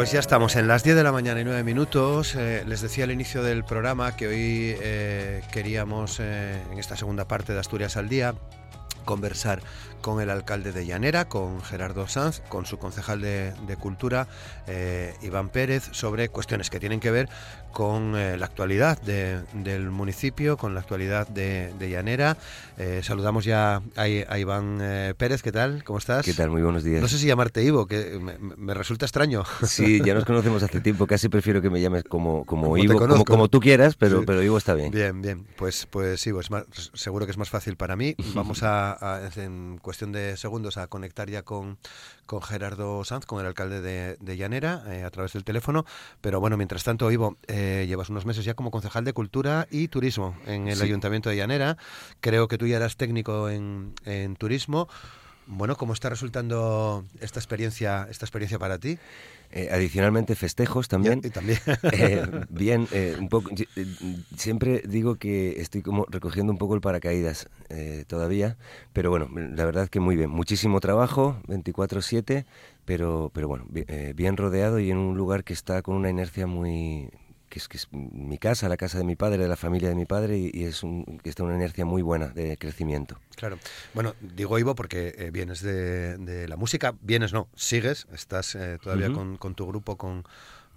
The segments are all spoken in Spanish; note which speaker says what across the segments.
Speaker 1: Pues ya estamos en las 10 de la mañana y 9 minutos. Eh, les decía al inicio del programa que hoy eh, queríamos, eh, en esta segunda parte de Asturias al Día, conversar con el alcalde de Llanera, con Gerardo Sanz, con su concejal de, Cultura, Iván Pérez, sobre cuestiones que tienen que ver con la actualidad del municipio, con la actualidad de, Llanera. saludamos ya a, Iván Pérez, ¿qué tal? ¿Cómo estás?
Speaker 2: ¿Qué tal? Muy buenos días.
Speaker 1: No sé si llamarte Ivo, que me, resulta extraño.
Speaker 2: Sí, ya nos conocemos hace tiempo, casi prefiero que me llames como, como, Ivo, como, tú quieras, pero, pero Ivo está bien.
Speaker 1: Bien, bien, pues, pues Ivo, es más, seguro que es más fácil para mí. Vamos a, en cuestión de segundos, a conectar ya con, con Gerardo Sanz, con el alcalde de, Llanera, eh, a través del teléfono. Pero bueno, mientras tanto, Ivo, eh, llevas unos meses ya como concejal de Cultura y Turismo en el Ayuntamiento de Llanera. Creo que tú ya eras técnico en, en turismo. Bueno, ¿cómo está resultando esta experiencia, esta experiencia para ti?
Speaker 2: Eh, adicionalmente festejos también.
Speaker 1: también.
Speaker 2: Eh, bien, eh, un poco. Siempre digo que estoy como recogiendo un poco el paracaídas todavía, pero bueno, la verdad que muy bien. Muchísimo trabajo, 24/7, pero pero bueno, bien rodeado y en un lugar que está con una inercia muy que es, que es mi casa, la casa de mi padre, de la familia de mi padre, y, es un, que está una inercia muy buena de crecimiento.
Speaker 1: Claro. Bueno, digo Ivo porque eh, vienes de, la música, vienes no, sigues, estás eh, todavía con, con tu grupo, con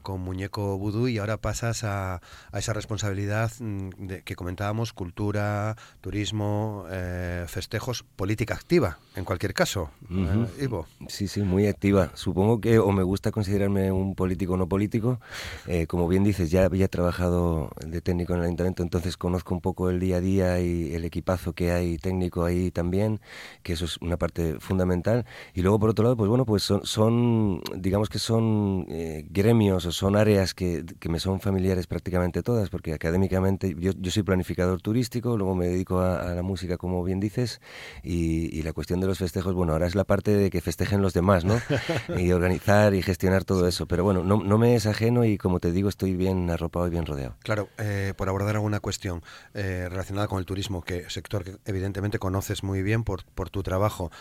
Speaker 1: con Muñeco Vudú y ahora pasas a, a esa responsabilidad mm, de, que comentábamos, cultura, turismo, eh, festejos, política activa, en cualquier caso. ¿eh, Ivo.
Speaker 2: Sí, sí, muy activa. Supongo que o me gusta considerarme un político o no político. Eh, como bien dices, ya había trabajado de técnico en el ayuntamiento, entonces conozco un poco el día a día y el equipazo que hay técnico ahí también, que eso es una parte fundamental. Y luego, por otro lado, pues bueno, pues son, son digamos que son gremios son áreas que, que, me son familiares prácticamente todas, porque académicamente yo, yo soy planificador turístico, luego me dedico a, la música, como bien dices, y, y, la cuestión de los festejos, bueno, ahora es la parte de que festejen los demás, ¿no? y organizar y gestionar todo eso. Pero bueno, no, no, me es ajeno y como te digo, estoy bien arropado y bien rodeado.
Speaker 1: Claro, eh, por abordar alguna cuestión eh, relacionada con el turismo, que sector que evidentemente conoces muy bien por, por tu trabajo.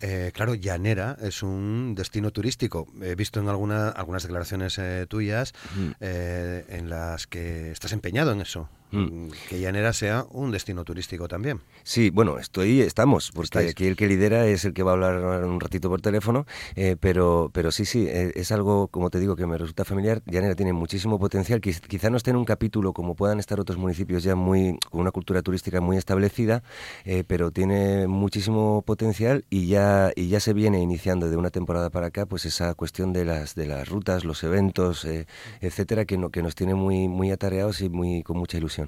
Speaker 1: Eh, claro, Llanera es un destino turístico. He visto en alguna, algunas declaraciones eh, tuyas eh, en las que estás empeñado en eso. Mm. que Llanera sea un destino turístico también.
Speaker 2: Sí, bueno, estoy, estamos, porque aquí el que lidera es el que va a hablar un ratito por teléfono, eh, pero, pero sí, sí, eh, es algo, como te digo, que me resulta familiar. Llanera tiene muchísimo potencial, quizá no esté en un capítulo como puedan estar otros municipios ya muy con una cultura turística muy establecida, eh, pero tiene muchísimo potencial y ya, y ya se viene iniciando de una temporada para acá, pues esa cuestión de las, de las rutas, los eventos, etcétera, que, no, que nos tiene muy, muy atareados y muy, con mucha ilusión.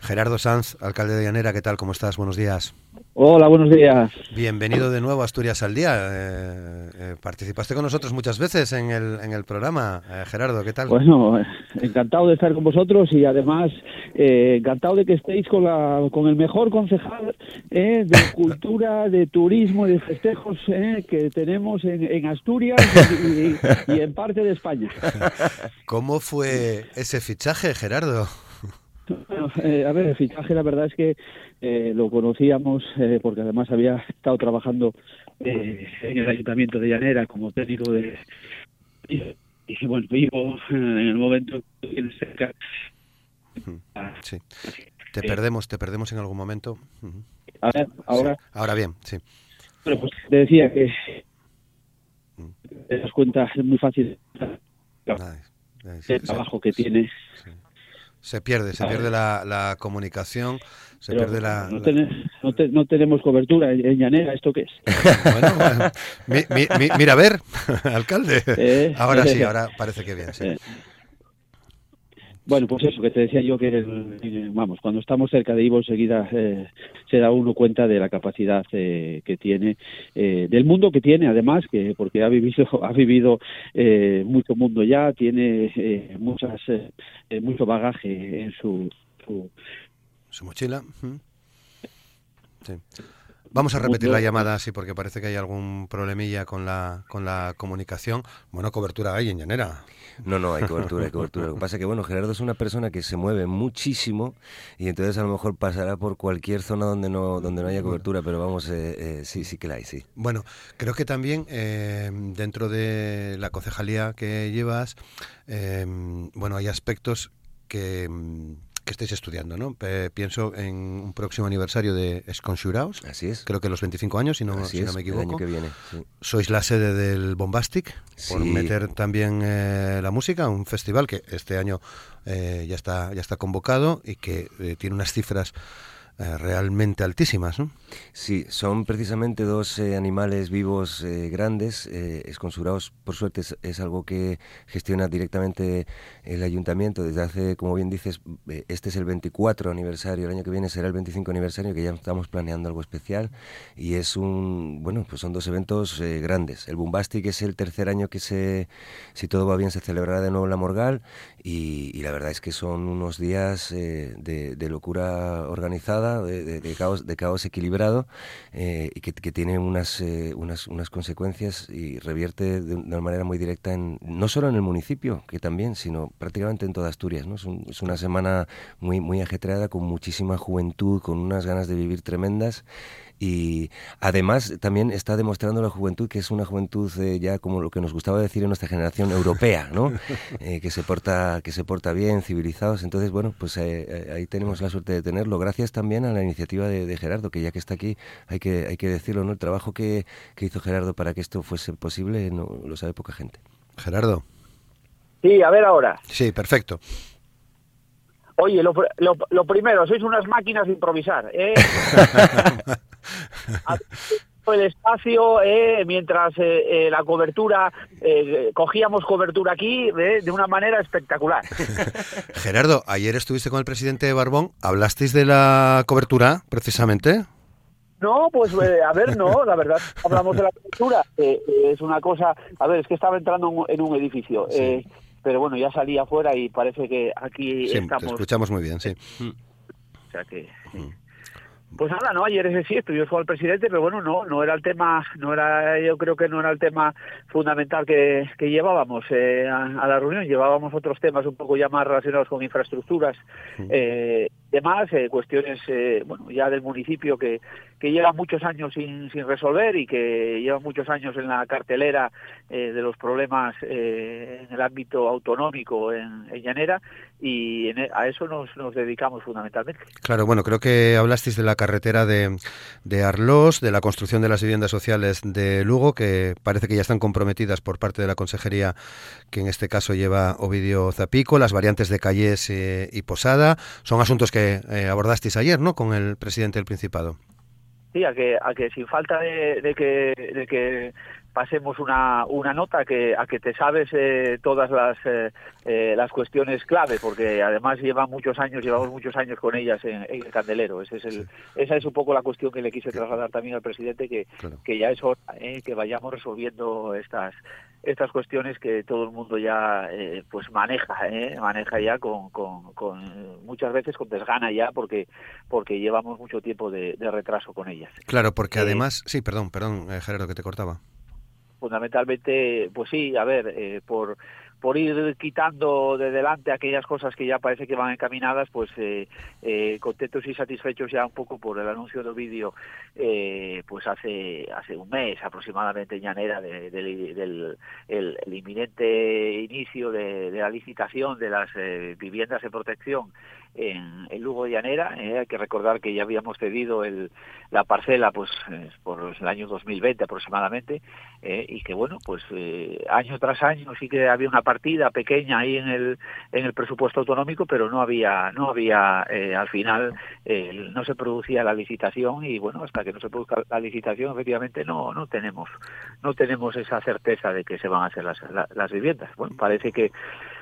Speaker 1: Gerardo Sanz, alcalde de Llanera, ¿qué tal? ¿Cómo estás? Buenos días.
Speaker 3: Hola, buenos días.
Speaker 1: Bienvenido de nuevo a Asturias al Día. Eh, eh, participaste con nosotros muchas veces en el, en el programa. Eh, Gerardo, ¿qué tal?
Speaker 3: Bueno, encantado de estar con vosotros y además encantado de que estéis con, la, con el mejor concejal de cultura, de turismo y de festejos que tenemos en, Asturias y, y en parte de España.
Speaker 1: ¿Cómo fue ese fichaje, Gerardo?
Speaker 3: Bueno, eh, a ver, el fichaje la verdad es que eh, lo conocíamos eh, porque además había estado trabajando en el Ayuntamiento de Llanera como técnico de... Y, bueno, vivo en el momento que cerca.
Speaker 1: Sí. Te perdemos, te perdemos en algún momento.
Speaker 3: A ver, ahora...
Speaker 1: Ahora bien, sí.
Speaker 3: Bueno, pues te decía que te das cuenta, es muy fácil el trabajo que tiene
Speaker 1: Se pierde, se pierde la, la comunicación, se pierde la...
Speaker 3: No, no, tenemos cobertura en, Llanera, ¿esto qué es?
Speaker 1: Bueno, mira, a ver, alcalde. Eh, ahora sí, ahora parece que bien, sí. Eh.
Speaker 3: Bueno, pues eso, que te decía yo que, vamos, cuando estamos cerca de Ivo enseguida eh, se da uno cuenta de la capacidad eh, que tiene, eh, del mundo que tiene además, que porque ha vivido, ha vivido mucho mundo ya, tiene muchas, mucho bagaje en su...
Speaker 1: Su, mochila. Sí. Vamos a repetir la llamada, sí, porque parece que hay algún problemilla con la, con la comunicación. Bueno, cobertura hay en Llanera.
Speaker 2: No, no, hay cobertura, hay cobertura. Lo que pasa es que, bueno, Gerardo es una persona que se mueve muchísimo y entonces a lo mejor pasará por cualquier zona donde no, donde no haya cobertura, pero vamos, eh, eh, sí, sí que la hay, sí.
Speaker 1: Bueno, creo que también eh, dentro de la concejalía que llevas, bueno, hay aspectos que que estáis estudiando, ¿no? pienso en un próximo aniversario de Esconjuraos.
Speaker 2: Así es.
Speaker 1: Creo que los 25 años, si no, si no me equivoco.
Speaker 2: El año que viene,
Speaker 1: Sois la sede del Bombastic, por meter también eh, la música, un festival que este año eh, ya está ya está convocado y que eh, tiene unas cifras realmente altísimas, ¿no?
Speaker 2: Sí, son precisamente dos eh, animales vivos eh, grandes, esconsurados, por suerte es, algo que gestiona directamente el ayuntamiento desde hace, como bien dices, este es el 24 aniversario, el año que viene será el 25 aniversario, que ya estamos planeando algo especial y es un, bueno, pues son dos eventos grandes. El Bombastic es el tercer año que se, si todo va bien, se celebrará de nuevo en la Morgal y, la verdad es que son unos días de locura organizada de, caos, de caos equilibrado eh, y que, tiene unas, eh, unas, unas, consecuencias y revierte de una manera muy directa en, no solo en el municipio, que también, sino prácticamente en toda Asturias. ¿no? Es, una semana muy, muy ajetreada, con muchísima juventud, con unas ganas de vivir tremendas y además también está demostrando la juventud que es una juventud eh, ya como lo que nos gustaba decir en nuestra generación europea, ¿no? Eh, que se porta que se porta bien, civilizados. Entonces bueno, pues eh, ahí tenemos la suerte de tenerlo. Gracias también a la iniciativa de, Gerardo, que ya que está aquí hay que hay que decirlo, ¿no? El trabajo que, hizo Gerardo para que esto fuese posible no lo sabe poca gente.
Speaker 1: Gerardo.
Speaker 4: Sí, a ver ahora.
Speaker 1: Sí, perfecto.
Speaker 4: Oye, lo, lo, primero, sois unas máquinas de improvisar. ¿eh? el espacio eh, mientras eh, eh, la cobertura cogíamos cobertura aquí de una manera espectacular.
Speaker 1: Gerardo, ayer estuviste con el presidente Barbón, ¿hablasteis de la cobertura precisamente?
Speaker 4: No, pues a ver, no, la verdad, hablamos de la cobertura. es una cosa, a ver, es que estaba entrando en un edificio. pero bueno, ya salí afuera y parece que aquí
Speaker 1: sí,
Speaker 4: estamos.
Speaker 1: Te escuchamos muy bien, sí.
Speaker 4: O sea que. Pues nada, no, ayer ese sí, yo fue al presidente, pero bueno, no, no era el tema, no era, yo creo que no era el tema fundamental que, que llevábamos eh, a, la reunión, llevábamos otros temas un poco ya más relacionados con infraestructuras, eh, demás, eh, cuestiones, eh, bueno, ya del municipio que, que lleva muchos años sin, sin resolver y que lleva muchos años en la cartelera eh, de los problemas eh, en el ámbito autonómico en, Llanera y e, a eso nos, nos dedicamos fundamentalmente.
Speaker 1: Claro, bueno, creo que hablasteis de la carretera de, de Arlós, de la construcción de las viviendas sociales de Lugo, que parece que ya están comprometidas por parte de la consejería, que en este caso lleva Ovidio Zapico, las variantes de Calles eh, y Posada. Son asuntos que abordasteis ayer, ¿no?, con el presidente del Principado.
Speaker 4: Sí, a que, a que sin falta de, que, de que pasemos una, una nota que, a que te sabes eh, todas las, eh, eh, las cuestiones clave, porque además lleva muchos años, llevamos muchos años con ellas en, el candelero. Ese es el, esa es un poco la cuestión que le quise trasladar también al presidente, que, que ya es hora que vayamos resolviendo estas estas cuestiones que todo el mundo ya eh, pues maneja ¿eh? maneja ya con, con, muchas veces con desgana ya porque porque llevamos mucho tiempo de, retraso con ellas
Speaker 1: claro porque eh, además sí perdón perdón Gerardo que te cortaba
Speaker 4: fundamentalmente pues sí a ver por por ir quitando de delante aquellas cosas que ya parece que van encaminadas, pues eh, eh, contentos y satisfechos ya un poco por el anuncio del vídeo, eh, pues hace hace un mes aproximadamente en Llanera del el, inminente inicio de, la licitación de las viviendas de protección en, el Lugo de Llanera. hay que recordar que ya habíamos cedido el, la parcela pues por el año 2020 aproximadamente y que bueno pues año tras año sí que había una partida pequeña ahí en el en el presupuesto autonómico pero no había no había al final no se producía la licitación y bueno hasta que no se produzca la licitación efectivamente no no tenemos no tenemos esa certeza de que se van a hacer las, las viviendas bueno parece que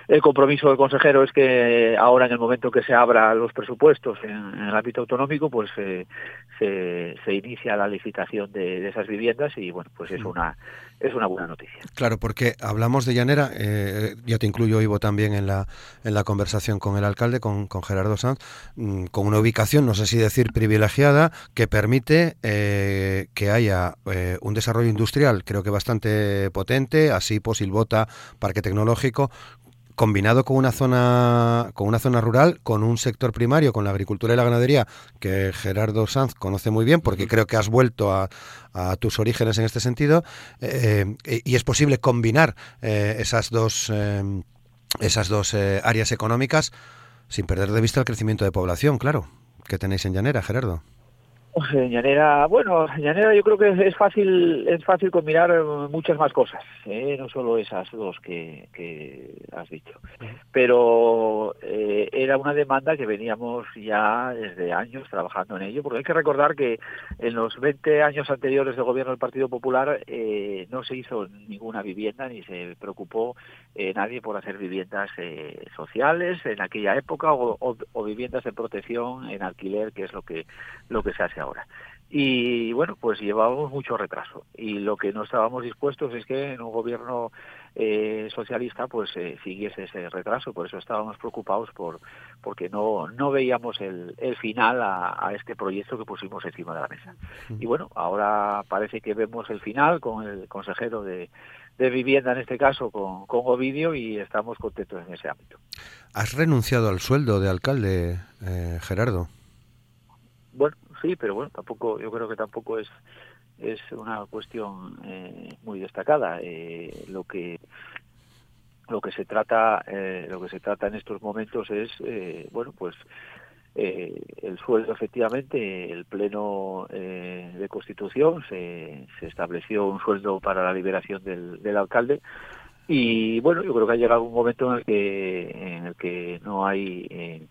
Speaker 4: el compromiso del consejero es que ahora en el momento que se abra los presupuestos en, el ámbito autonómico pues eh, se, se, inicia la licitación de, esas viviendas y bueno pues es una es una buena noticia.
Speaker 1: Claro porque hablamos de llanera eh, ya te incluyo Ivo también en la en la conversación con el alcalde con, con Gerardo Sanz mm, con una ubicación no sé si decir privilegiada que permite eh, que haya un desarrollo industrial creo que bastante potente así Posilbota Parque Tecnológico combinado con una zona con una zona rural, con un sector primario, con la agricultura y la ganadería, que Gerardo Sanz conoce muy bien, porque creo que has vuelto a, tus orígenes en este sentido, eh, y es posible combinar eh, esas dos eh, esas dos áreas económicas sin perder de vista el crecimiento de población, claro, que tenéis en Llanera, Gerardo.
Speaker 4: Pues en Llanera, bueno, en Llanera yo creo que es fácil, es fácil combinar muchas más cosas, ¿eh? no solo esas dos que, que has dicho. Pero eh, era una demanda que veníamos ya desde años trabajando en ello, porque hay que recordar que en los 20 años anteriores del gobierno del Partido Popular eh, no se hizo ninguna vivienda ni se preocupó nadie por hacer viviendas sociales en aquella época o, o, viviendas de protección en alquiler, que es lo que lo que se hace ahora ahora. Y bueno, pues llevábamos mucho retraso. Y lo que no estábamos dispuestos es que en un gobierno eh, socialista pues eh, siguiese ese retraso. Por eso estábamos preocupados por porque no, no veíamos el, el final a, este proyecto que pusimos encima de la mesa. Y bueno, ahora parece que vemos el final con el consejero de, de vivienda, en este caso, con, con Ovidio, y estamos contentos en ese ámbito.
Speaker 1: ¿Has renunciado al sueldo de alcalde, eh, Gerardo?
Speaker 4: Bueno, sí, pero bueno, tampoco, yo creo que tampoco es es una cuestión eh, muy destacada. Eh, lo que lo que se trata eh, lo que se trata en estos momentos es bueno pues el sueldo efectivamente el pleno de constitución se, se, estableció un sueldo para la liberación del, del alcalde y bueno yo creo que ha llegado un momento en el que en el que no hay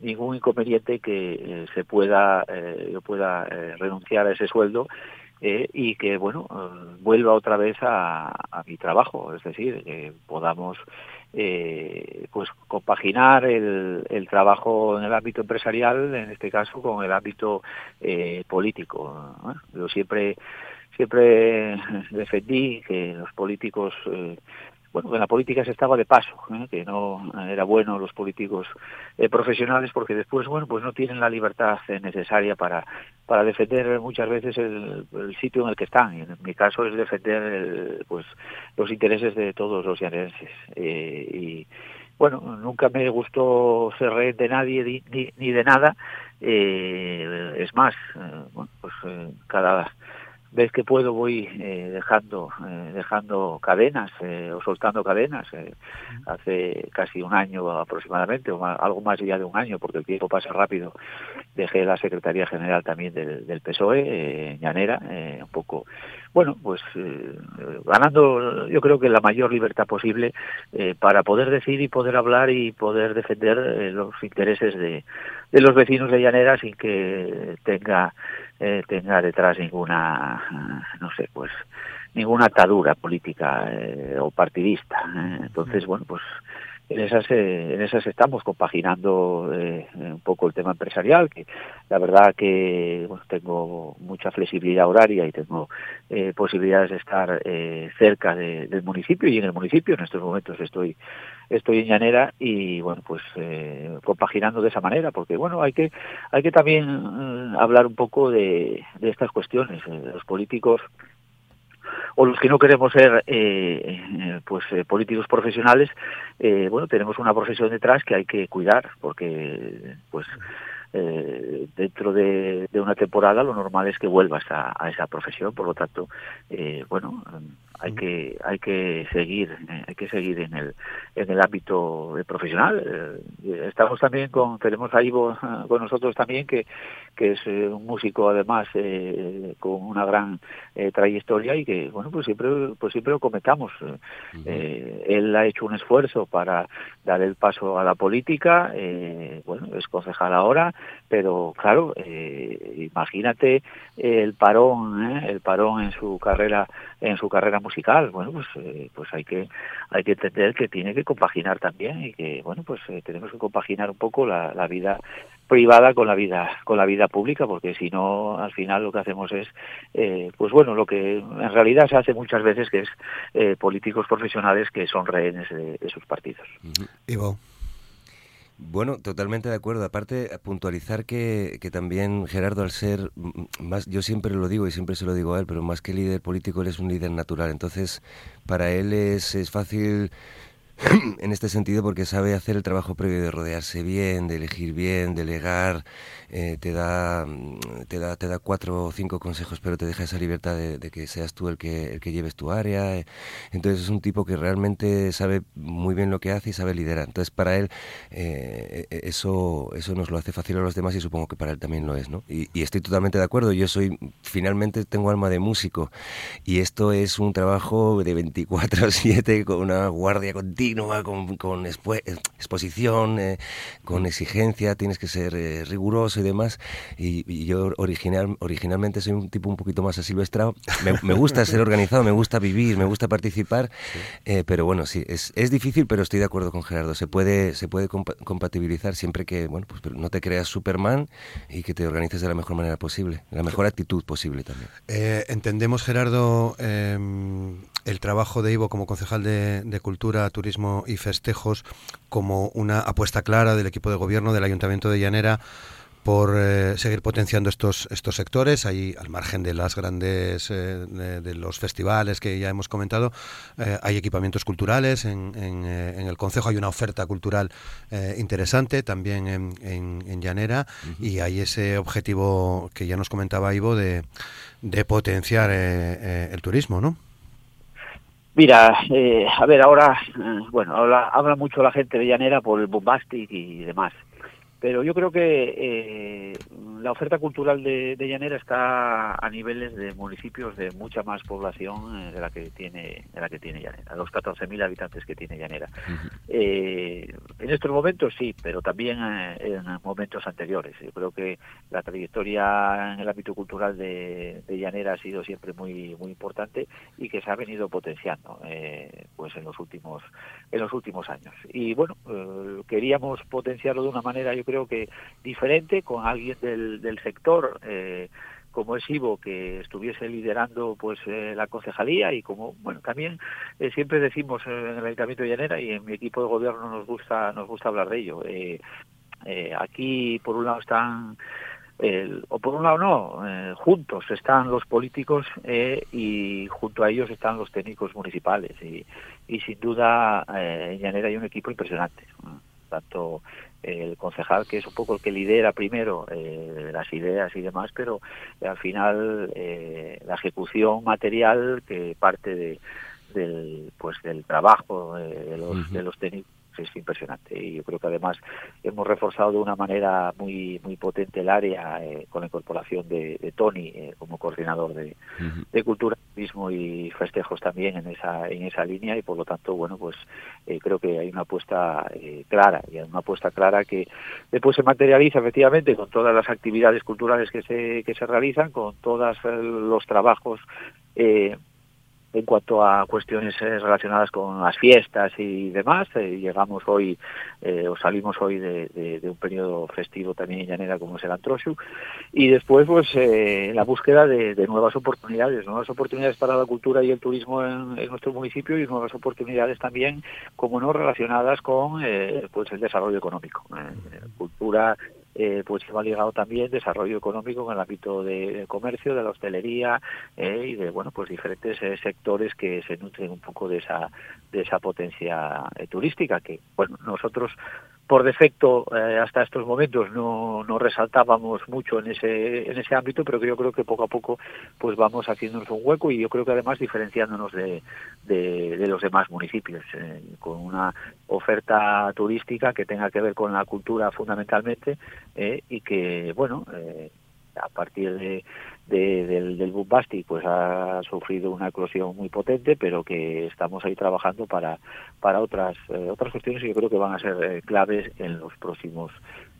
Speaker 4: ningún inconveniente que eh, se pueda eh, yo pueda eh, renunciar a ese sueldo y que bueno vuelva otra vez a, mi trabajo. Es decir que podamos pues compaginar el, el, trabajo en el ámbito empresarial en este caso con el ámbito político. Yo siempre siempre defendí que los políticos bueno, en la política se estaba de paso, ¿eh? que no era bueno los políticos eh, profesionales porque después, bueno, pues no tienen la libertad eh, necesaria para, para defender muchas veces el, sitio en el que están. Y en mi caso es defender pues los intereses de todos los llanerenses. y bueno, nunca me gustó ser rey de nadie ni, ni de nada. es más, bueno, pues cada ves que puedo voy eh, dejando eh, dejando cadenas eh, o soltando cadenas hace casi un año aproximadamente o algo más ya de un año porque el tiempo pasa rápido dejé la secretaría general también del, del PSOE en Llanera un poco bueno pues ganando yo creo que la mayor libertad posible para poder decir y poder hablar y poder defender los intereses de, de los vecinos de Llanera sin que tenga eh, tenga detrás ninguna, no sé, pues ninguna atadura política eh, o partidista. ¿eh? Entonces, bueno, pues en esas, en esas estamos compaginando un poco el tema empresarial, que la verdad que bueno, tengo mucha flexibilidad horaria y tengo posibilidades de estar cerca del municipio y en el municipio en estos momentos estoy estoy en Llanera y bueno pues eh, compaginando de esa manera porque bueno hay que hay que también mm, hablar un poco de, estas cuestiones eh, los políticos o los que no queremos ser eh, pues políticos profesionales bueno tenemos una profesión detrás que hay que cuidar porque pues eh, dentro de, una temporada lo normal es que vuelvas a, esa profesión, por lo tanto, eh, bueno, hay que hay que seguir eh, hay que seguir en el en el ámbito profesional. Eh, estamos también con tenemos ahí con nosotros también que que es un músico además con una gran trayectoria y que bueno pues siempre pues siempre lo comentamos él ha hecho un esfuerzo para dar el paso a la política bueno es concejal ahora pero claro imagínate el parón el parón en su carrera en su carrera musical bueno pues eh, pues hay que hay que entender que tiene que compaginar también y que bueno pues eh, tenemos que compaginar un poco la, vida privada con la vida con la vida pública porque si no al final lo que hacemos es eh, pues bueno lo que en realidad se hace muchas veces que es políticos profesionales que son rehenes de, sus partidos.
Speaker 1: Ivo
Speaker 2: bueno, totalmente de acuerdo. Aparte, puntualizar que, que, también Gerardo, al ser más, yo siempre lo digo y siempre se lo digo a él, pero más que líder político, él es un líder natural. Entonces, para él es, es fácil en este sentido porque sabe hacer el trabajo previo de rodearse bien, de elegir bien, delegar, eh, te, da, te, da, te da cuatro o cinco consejos, pero te deja esa libertad de, que seas tú el que, el que lleves tu área. Entonces es un tipo que realmente sabe muy bien lo que hace y sabe liderar. Entonces para él eh, e, e, eso, eso nos lo hace fácil a los demás y supongo que para él también lo es. ¿no? Y, y estoy totalmente de acuerdo. Yo soy, finalmente tengo alma de músico y esto es un trabajo de 24/7 con una guardia continua con, con exposición, eh, con exigencia, tienes que ser eh, riguroso y demás. Y, yo original, originalmente soy un tipo un poquito más asilvestrado. Me, me gusta ser organizado, me gusta vivir, me gusta participar, eh, pero bueno, sí, es, es, difícil, pero estoy de acuerdo con Gerardo. Se puede, se puede compatibilizar siempre que, bueno, pues no te creas Superman y que te organices de la mejor manera posible, la mejor actitud posible también.
Speaker 1: entendemos, Gerardo, em, el trabajo de Ivo como concejal de, de Cultura, Turismo y Festejos como una apuesta clara del equipo de gobierno del Ayuntamiento de Llanera por eh, seguir potenciando estos estos sectores ahí al margen de las grandes eh, de, los festivales que ya hemos comentado eh, hay equipamientos culturales en, en, el concejo hay una oferta cultural interesante también en, en Llanera y hay ese objetivo que ya nos comentaba Ivo de, de potenciar el turismo ¿no?
Speaker 4: Mira, eh, a ver, ahora, eh, bueno, habla, habla mucho la gente de Llanera por el bombastic y demás. Pero yo creo que eh, la oferta cultural de, Llanera está a niveles de municipios de mucha más población eh, de la que tiene de la que tiene Llanera, los 14.000 habitantes que tiene Llanera. Eh, en estos momentos sí, pero también en momentos anteriores. Yo creo que la trayectoria en el ámbito cultural de, Llanera ha sido siempre muy muy importante y que se ha venido potenciando pues en los últimos en los últimos años. Y bueno, queríamos potenciarlo de una manera yo creo que diferente, con alguien del, del sector eh, como es Ivo, que estuviese liderando pues eh, la concejalía y como, bueno, también eh, siempre decimos en el Ayuntamiento de Llanera y en mi equipo de gobierno nos gusta, nos gusta hablar de ello. aquí, por un lado, están o por un lado no, juntos están los políticos y junto a ellos están los técnicos municipales y, y sin duda en Llanera hay un equipo impresionante, tanto el concejal que es un poco el que lidera primero eh, las ideas y demás, pero al final eh, la ejecución material que parte de, del pues del trabajo eh, de los, de los técnicos es impresionante. Y yo creo que además hemos reforzado de una manera muy muy potente el área eh, con la incorporación de, Tony eh, como coordinador de, cultura turismo y festejos también en esa en esa línea. Y por lo tanto bueno pues eh, creo que hay una apuesta clara y una apuesta clara que después se materializa efectivamente con todas las actividades culturales que se que se realizan con todos los trabajos eh, en cuanto a cuestiones eh, relacionadas con las fiestas y demás, eh, llegamos hoy eh, o salimos hoy de, un periodo festivo también en Llanera como es el Antrosu y después pues la búsqueda de, nuevas oportunidades, nuevas oportunidades para la cultura y el turismo en, nuestro municipio y nuevas oportunidades también, como no, relacionadas con pues el desarrollo económico. cultura eh, pues se va ligado también desarrollo económico en el ámbito de, comercio, de la hostelería eh, y de bueno pues diferentes eh, sectores que se nutren un poco de esa de esa potencia turística que bueno nosotros por defecto eh, hasta estos momentos no, no resaltábamos mucho en ese en ese ámbito pero que yo creo que poco a poco pues vamos haciéndonos un hueco y yo creo que además diferenciándonos de, de, los demás municipios eh, con una oferta turística que tenga que ver con la cultura fundamentalmente eh, y que bueno a partir de, del, del Bombasti pues ha sufrido una eclosión muy potente pero que estamos ahí trabajando para para otras eh, otras cuestiones que yo creo que van a ser eh, claves en los próximos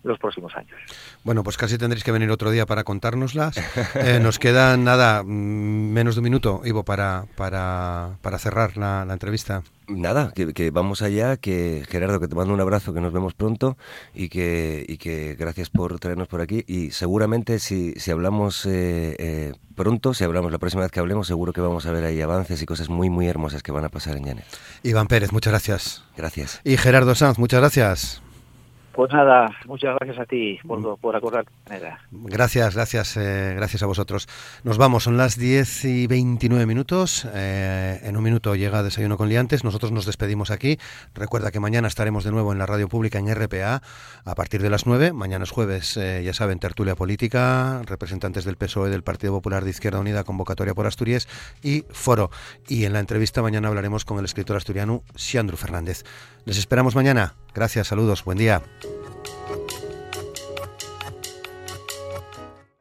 Speaker 4: los próximos años.
Speaker 1: Bueno, pues casi tendréis que venir otro día para contárnoslas. Eh, nos queda nada, mm, menos de un minuto, Ivo, para, para, para cerrar la, entrevista.
Speaker 2: Nada, que, vamos allá, que Gerardo, que te mando un abrazo, que nos vemos pronto y que, y que gracias por traernos por aquí. Y seguramente si, si hablamos eh, eh, pronto, si hablamos la próxima vez que hablemos, seguro que vamos a ver ahí avances y cosas muy, muy hermosas que van a pasar en Llanes.
Speaker 1: Iván Pérez, muchas gracias.
Speaker 2: Gracias.
Speaker 1: Y Gerardo Sanz, muchas gracias.
Speaker 4: Pues nada, muchas gracias a ti por, mm. por acordar.
Speaker 1: Gracias, gracias, eh, gracias a vosotros. Nos vamos, son las 10 y 29 minutos. Eh, en un minuto llega Desayuno con Liantes. Nosotros nos despedimos aquí. Recuerda que mañana estaremos de nuevo en la radio pública en RPA a partir de las 9. Mañana es jueves, eh, ya saben, tertulia política, representantes del PSOE, del Partido Popular de Izquierda Unida, convocatoria por Asturias y foro. Y en la entrevista mañana hablaremos con el escritor asturiano Xiandru Fernández. Les esperamos mañana. Gracias, saludos, buen día.